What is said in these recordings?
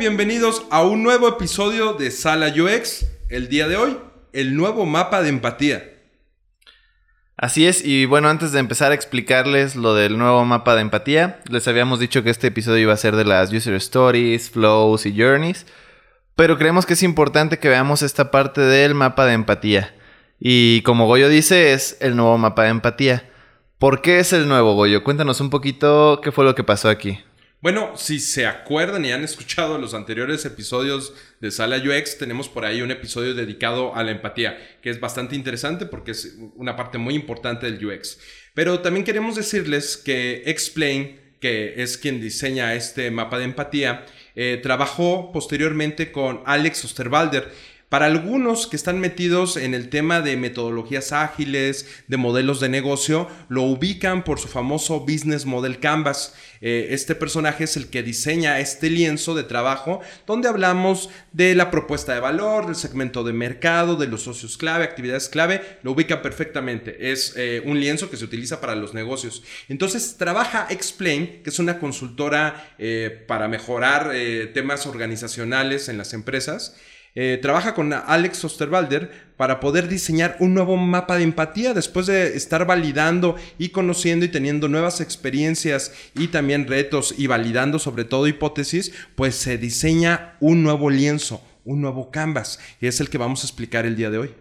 Bienvenidos a un nuevo episodio de Sala UX. El día de hoy, el nuevo mapa de empatía. Así es, y bueno, antes de empezar a explicarles lo del nuevo mapa de empatía, les habíamos dicho que este episodio iba a ser de las user stories, flows y journeys, pero creemos que es importante que veamos esta parte del mapa de empatía. Y como Goyo dice, es el nuevo mapa de empatía. ¿Por qué es el nuevo, Goyo? Cuéntanos un poquito qué fue lo que pasó aquí. Bueno, si se acuerdan y han escuchado los anteriores episodios de Sala UX, tenemos por ahí un episodio dedicado a la empatía, que es bastante interesante porque es una parte muy importante del UX. Pero también queremos decirles que Explain, que es quien diseña este mapa de empatía, eh, trabajó posteriormente con Alex Osterwalder para algunos que están metidos en el tema de metodologías ágiles, de modelos de negocio, lo ubican por su famoso Business Model Canvas. Eh, este personaje es el que diseña este lienzo de trabajo donde hablamos de la propuesta de valor, del segmento de mercado, de los socios clave, actividades clave. Lo ubica perfectamente. Es eh, un lienzo que se utiliza para los negocios. Entonces trabaja Explain, que es una consultora eh, para mejorar temas organizacionales en las empresas. Eh, trabaja con Alex Osterwalder para poder diseñar un nuevo mapa de empatía después de estar validando y conociendo y teniendo nuevas experiencias y también retos y validando sobre todo hipótesis, pues se diseña un nuevo lienzo, un nuevo canvas y es el que vamos a explicar el día de hoy.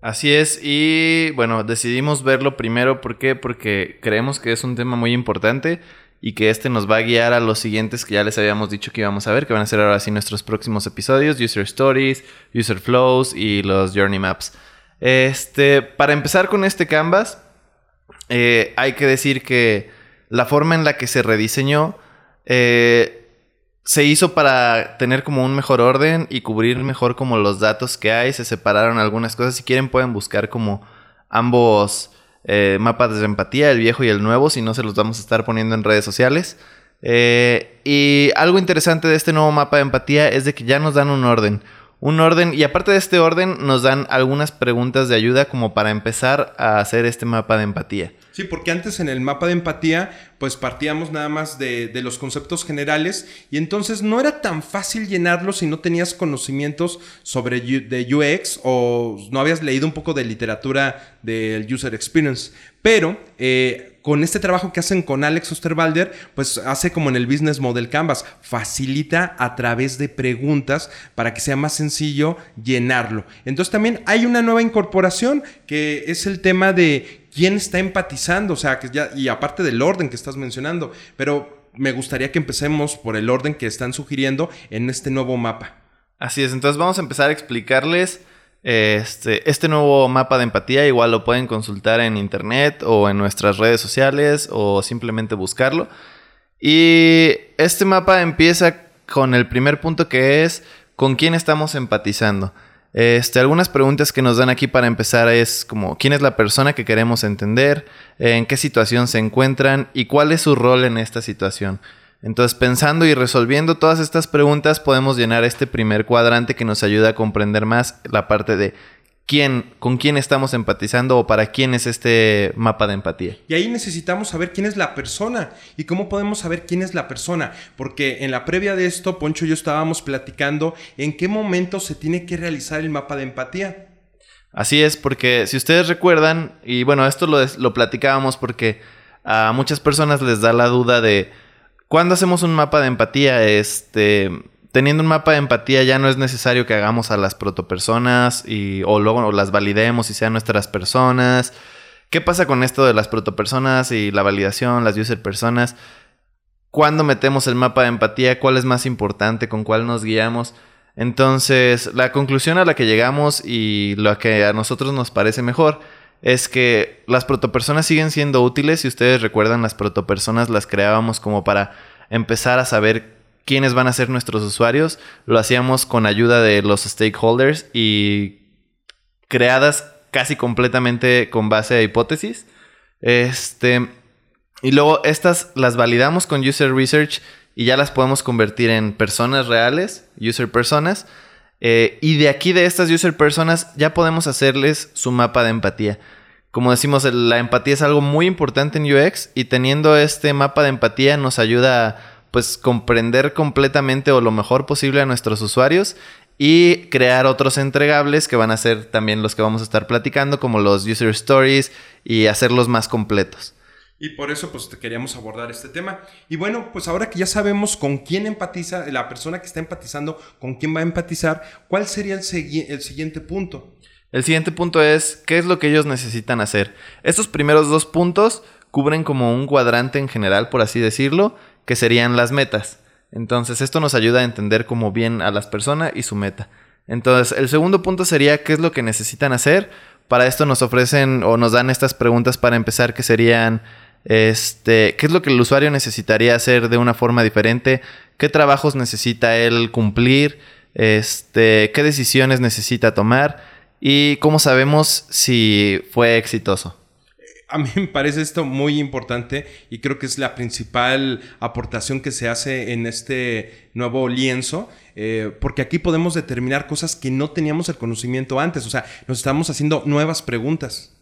Así es, y bueno, decidimos verlo primero, ¿por qué? Porque creemos que es un tema muy importante y que este nos va a guiar a los siguientes que ya les habíamos dicho que íbamos a ver, que van a ser ahora sí nuestros próximos episodios, User Stories, User Flows y los Journey Maps. Este, para empezar con este canvas, eh, hay que decir que la forma en la que se rediseñó eh, se hizo para tener como un mejor orden y cubrir mejor como los datos que hay, se separaron algunas cosas, si quieren pueden buscar como ambos eh, mapas de empatía, el viejo y el nuevo, si no se los vamos a estar poniendo en redes sociales. Eh, y algo interesante de este nuevo mapa de empatía es de que ya nos dan un orden. Un orden, y aparte de este orden, nos dan algunas preguntas de ayuda como para empezar a hacer este mapa de empatía. Sí, porque antes en el mapa de empatía, pues partíamos nada más de, de, los conceptos generales y entonces no era tan fácil llenarlo si no tenías conocimientos sobre de UX o no habías leído un poco de literatura del User Experience. Pero eh, con este trabajo que hacen con Alex Osterwalder, pues hace como en el Business Model Canvas, facilita a través de preguntas para que sea más sencillo llenarlo. Entonces también hay una nueva incorporación que es el tema de quién está empatizando, o sea, que ya, y aparte del orden que estás mencionando, pero me gustaría que empecemos por el orden que están sugiriendo en este nuevo mapa. Así es, entonces vamos a empezar a explicarles este, este nuevo mapa de empatía igual lo pueden consultar en internet o en nuestras redes sociales o simplemente buscarlo. Y este mapa empieza con el primer punto que es con quién estamos empatizando. Este, algunas preguntas que nos dan aquí para empezar es como quién es la persona que queremos entender, en qué situación se encuentran y cuál es su rol en esta situación. Entonces, pensando y resolviendo todas estas preguntas, podemos llenar este primer cuadrante que nos ayuda a comprender más la parte de quién, con quién estamos empatizando o para quién es este mapa de empatía. Y ahí necesitamos saber quién es la persona y cómo podemos saber quién es la persona, porque en la previa de esto, Poncho y yo estábamos platicando en qué momento se tiene que realizar el mapa de empatía. Así es, porque si ustedes recuerdan, y bueno, esto lo, lo platicábamos porque a muchas personas les da la duda de cuando hacemos un mapa de empatía, este, teniendo un mapa de empatía ya no es necesario que hagamos a las protopersonas y, o luego las validemos y sean nuestras personas. ¿Qué pasa con esto de las protopersonas y la validación, las user personas? ¿Cuándo metemos el mapa de empatía? ¿Cuál es más importante? ¿Con cuál nos guiamos? Entonces, la conclusión a la que llegamos y lo que a nosotros nos parece mejor es que las protopersonas siguen siendo útiles. Si ustedes recuerdan, las protopersonas las creábamos como para empezar a saber quiénes van a ser nuestros usuarios. Lo hacíamos con ayuda de los stakeholders y creadas casi completamente con base a hipótesis. Este, y luego estas las validamos con user research y ya las podemos convertir en personas reales, user personas eh, y de aquí, de estas user personas, ya podemos hacerles su mapa de empatía. Como decimos, la empatía es algo muy importante en UX y teniendo este mapa de empatía nos ayuda a pues comprender completamente o lo mejor posible a nuestros usuarios y crear otros entregables que van a ser también los que vamos a estar platicando, como los user stories y hacerlos más completos. Y por eso pues queríamos abordar este tema. Y bueno, pues ahora que ya sabemos con quién empatiza, la persona que está empatizando, con quién va a empatizar, ¿cuál sería el, siguiente punto? El siguiente punto es qué es lo que ellos necesitan hacer. Estos primeros dos puntos cubren como un cuadrante en general, por así decirlo, que serían las metas. Entonces esto nos ayuda a entender como bien a las personas y su meta. Entonces el segundo punto sería qué es lo que necesitan hacer. Para esto nos ofrecen o nos dan estas preguntas para empezar que serían este, ¿qué es lo que el usuario necesitaría hacer de una forma diferente? ¿Qué trabajos necesita él cumplir? Este, ¿qué decisiones necesita tomar? ¿Y cómo sabemos si fue exitoso? A mí me parece esto muy importante y creo que es la principal aportación que se hace en este nuevo lienzo, eh, porque aquí podemos determinar cosas que no teníamos el conocimiento antes, o sea, nos estamos haciendo nuevas preguntas.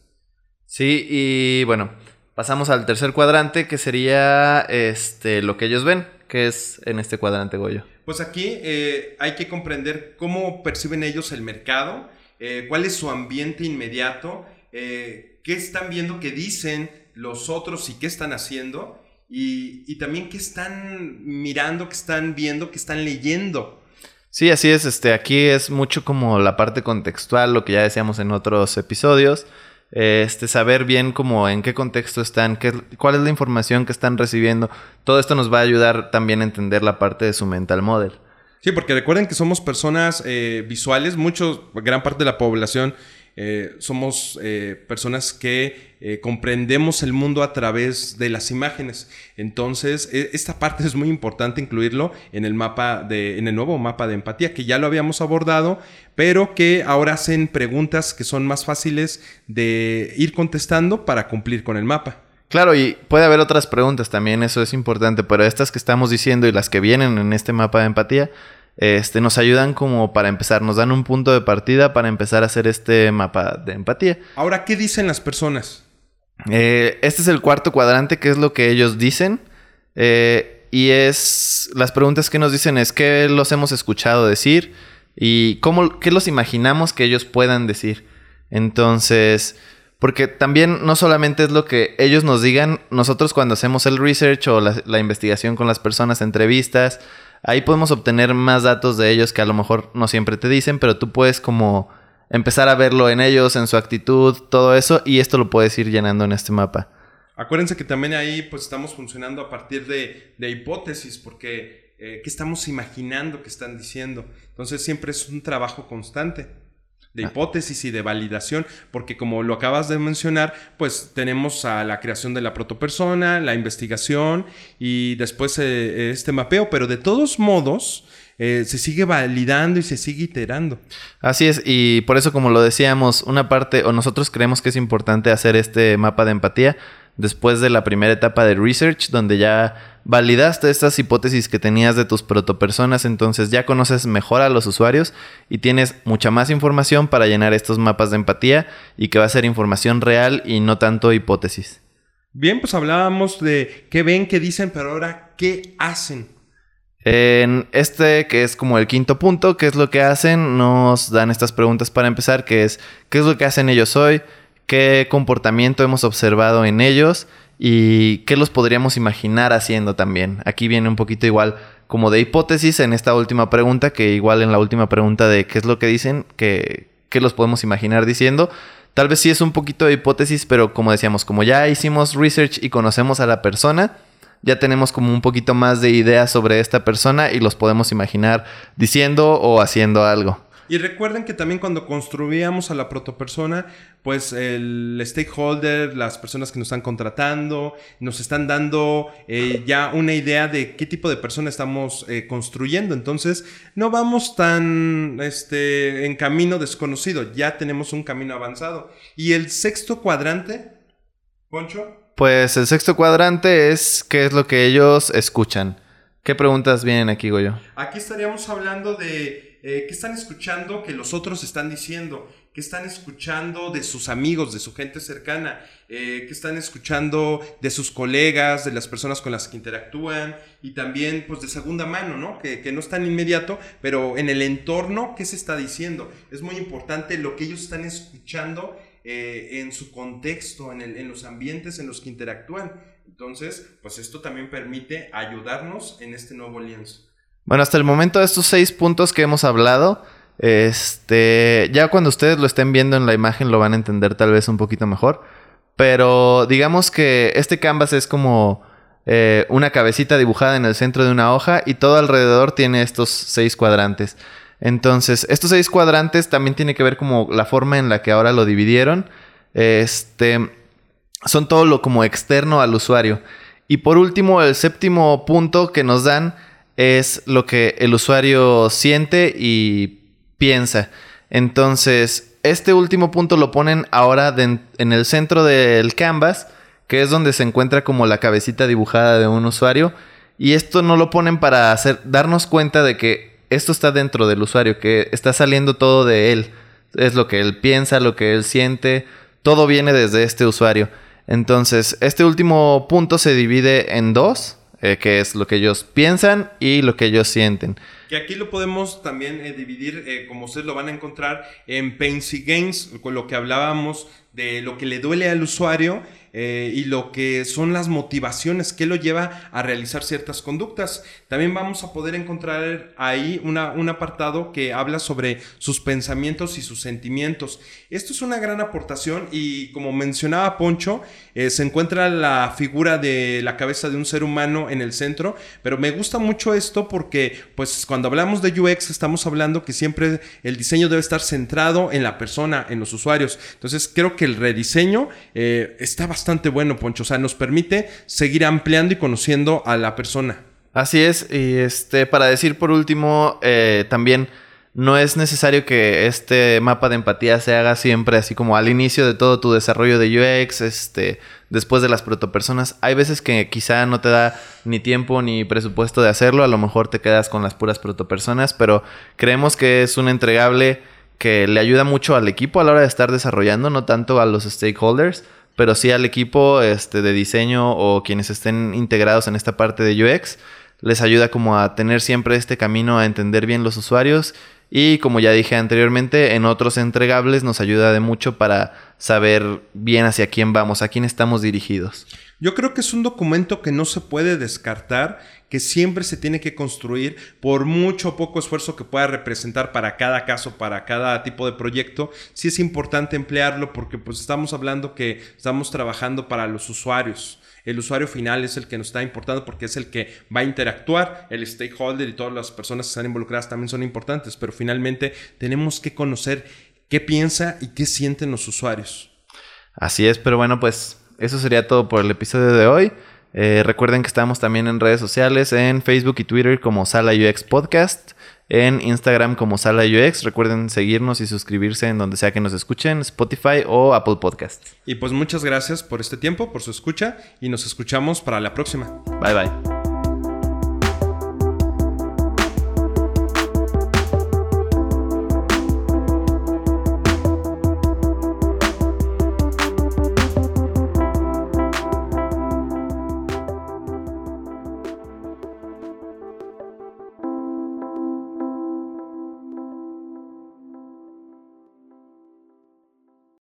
Sí, y bueno, Pasamos al tercer cuadrante, que sería este, lo que ellos ven, que es en este cuadrante, Goyo. Pues aquí eh, hay que comprender cómo perciben ellos el mercado, eh, cuál es su ambiente inmediato, eh, qué están viendo, qué dicen los otros y qué están haciendo, y, y también qué están mirando, qué están viendo, qué están leyendo. Sí, así es. Este, aquí es mucho como la parte contextual, lo que ya decíamos en otros episodios este, saber bien como en qué contexto están, qué, cuál es la información que están recibiendo. Todo esto nos va a ayudar también a entender la parte de su mental model. Sí, porque recuerden que somos personas eh, visuales, mucho, gran parte de la población eh, somos eh, personas que eh, comprendemos el mundo a través de las imágenes. Entonces, e, esta parte es muy importante incluirlo en el mapa de, en el nuevo mapa de empatía, que ya lo habíamos abordado, pero que ahora hacen preguntas que son más fáciles de ir contestando para cumplir con el mapa. Claro, y puede haber otras preguntas también, eso es importante, pero estas que estamos diciendo y las que vienen en este mapa de empatía este, nos ayudan como para empezar, nos dan un punto de partida para empezar a hacer este mapa de empatía. Ahora, ¿qué dicen las personas? Eh, este es el cuarto cuadrante, que es lo que ellos dicen. Eh, y es, las preguntas que nos dicen es qué los hemos escuchado decir y cómo, qué los imaginamos que ellos puedan decir. Entonces, porque también no solamente es lo que ellos nos digan, nosotros cuando hacemos el research o la, la investigación con las personas, entrevistas, Ahí podemos obtener más datos de ellos que a lo mejor no siempre te dicen, pero tú puedes como empezar a verlo en ellos, en su actitud, todo eso, y esto lo puedes ir llenando en este mapa. Acuérdense que también ahí pues estamos funcionando a partir de, de hipótesis, porque eh, ¿qué estamos imaginando que están diciendo? Entonces siempre es un trabajo constante de hipótesis y de validación, porque como lo acabas de mencionar, pues tenemos a la creación de la protopersona, la investigación y después eh, este mapeo, pero de todos modos eh, se sigue validando y se sigue iterando. Así es, y por eso como lo decíamos, una parte, o nosotros creemos que es importante hacer este mapa de empatía después de la primera etapa de research, donde ya validaste estas hipótesis que tenías de tus protopersonas, entonces ya conoces mejor a los usuarios y tienes mucha más información para llenar estos mapas de empatía y que va a ser información real y no tanto hipótesis. Bien, pues hablábamos de qué ven, qué dicen, pero ahora qué hacen. En este, que es como el quinto punto, ¿qué es lo que hacen? Nos dan estas preguntas para empezar, que es ¿qué es lo que hacen ellos hoy? ¿Qué comportamiento hemos observado en ellos? Y qué los podríamos imaginar haciendo también. Aquí viene un poquito igual como de hipótesis en esta última pregunta, que igual en la última pregunta de qué es lo que dicen, que qué los podemos imaginar diciendo. Tal vez sí es un poquito de hipótesis, pero como decíamos, como ya hicimos research y conocemos a la persona, ya tenemos como un poquito más de ideas sobre esta persona y los podemos imaginar diciendo o haciendo algo. Y recuerden que también cuando construíamos a la protopersona, pues el stakeholder, las personas que nos están contratando, nos están dando eh, ya una idea de qué tipo de persona estamos eh, construyendo. Entonces, no vamos tan este, en camino desconocido, ya tenemos un camino avanzado. Y el sexto cuadrante, Poncho. Pues el sexto cuadrante es qué es lo que ellos escuchan. ¿Qué preguntas vienen aquí, Goyo? Aquí estaríamos hablando de eh, qué están escuchando que los otros están diciendo, qué están escuchando de sus amigos, de su gente cercana, eh, qué están escuchando de sus colegas, de las personas con las que interactúan y también pues de segunda mano, ¿no? Que, que no es tan inmediato, pero en el entorno, ¿qué se está diciendo? Es muy importante lo que ellos están escuchando eh, en su contexto, en, el, en los ambientes en los que interactúan. Entonces, pues esto también permite ayudarnos en este nuevo lienzo. Bueno, hasta el momento de estos seis puntos que hemos hablado, este, ya cuando ustedes lo estén viendo en la imagen lo van a entender tal vez un poquito mejor. Pero digamos que este canvas es como eh, una cabecita dibujada en el centro de una hoja y todo alrededor tiene estos seis cuadrantes. Entonces, estos seis cuadrantes también tiene que ver como la forma en la que ahora lo dividieron. Este, son todo lo como externo al usuario. Y por último, el séptimo punto que nos dan es lo que el usuario siente y piensa. Entonces, este último punto lo ponen ahora en el centro del canvas, que es donde se encuentra como la cabecita dibujada de un usuario. Y esto no lo ponen para hacer, darnos cuenta de que esto está dentro del usuario, que está saliendo todo de él. Es lo que él piensa, lo que él siente, todo viene desde este usuario. Entonces, este último punto se divide en dos, eh, que es lo que ellos piensan y lo que ellos sienten. Que aquí lo podemos también eh, dividir, eh, como ustedes lo van a encontrar, en pains y gains, con lo que hablábamos de lo que le duele al usuario eh, y lo que son las motivaciones que lo lleva a realizar ciertas conductas. También vamos a poder encontrar ahí una, un apartado que habla sobre sus pensamientos y sus sentimientos. Esto es una gran aportación y como mencionaba Poncho, eh, se encuentra la figura de la cabeza de un ser humano en el centro, pero me gusta mucho esto porque pues cuando hablamos de UX estamos hablando que siempre el diseño debe estar centrado en la persona, en los usuarios. Entonces creo que el rediseño eh, está bastante bastante bueno, Poncho. O sea, nos permite seguir ampliando y conociendo a la persona. Así es. Y este, para decir por último, eh, también no es necesario que este mapa de empatía se haga siempre así como al inicio de todo tu desarrollo de UX, este, después de las protopersonas. Hay veces que quizá no te da ni tiempo ni presupuesto de hacerlo, a lo mejor te quedas con las puras protopersonas, pero creemos que es un entregable que le ayuda mucho al equipo a la hora de estar desarrollando, no tanto a los stakeholders pero sí al equipo este, de diseño o quienes estén integrados en esta parte de UX, les ayuda como a tener siempre este camino a entender bien los usuarios y como ya dije anteriormente, en otros entregables nos ayuda de mucho para saber bien hacia quién vamos, a quién estamos dirigidos. Yo creo que es un documento que no se puede descartar que siempre se tiene que construir por mucho o poco esfuerzo que pueda representar para cada caso, para cada tipo de proyecto. Sí es importante emplearlo porque pues estamos hablando que estamos trabajando para los usuarios. El usuario final es el que nos está importando porque es el que va a interactuar. El stakeholder y todas las personas que están involucradas también son importantes, pero finalmente tenemos que conocer qué piensa y qué sienten los usuarios. Así es, pero bueno, pues eso sería todo por el episodio de hoy. Eh, recuerden que estamos también en redes sociales, en Facebook y Twitter como Sala UX Podcast, en Instagram como Sala UX. Recuerden seguirnos y suscribirse en donde sea que nos escuchen, Spotify o Apple Podcast. Y pues muchas gracias por este tiempo, por su escucha y nos escuchamos para la próxima. Bye bye.